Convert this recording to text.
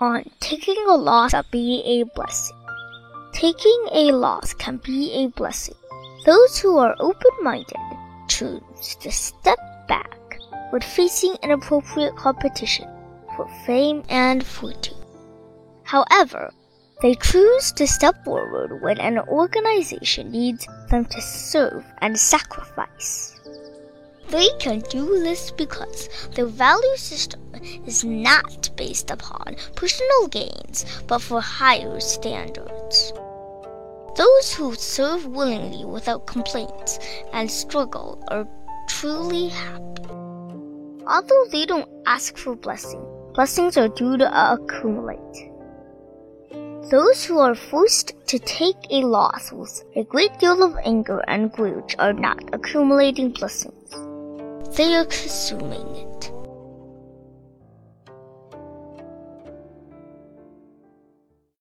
on taking a loss can be a blessing. Taking a loss can be a blessing. Those who are open-minded choose to step back when facing inappropriate competition for fame and fortune. However, they choose to step forward when an organization needs them to serve and sacrifice. They can do this because their value system is not based upon personal gains, but for higher standards. Those who serve willingly without complaints and struggle are truly happy. Although they don't ask for blessing, blessings are due to accumulate. Those who are forced to take a loss with a great deal of anger and grudge are not accumulating blessings. They are consuming it.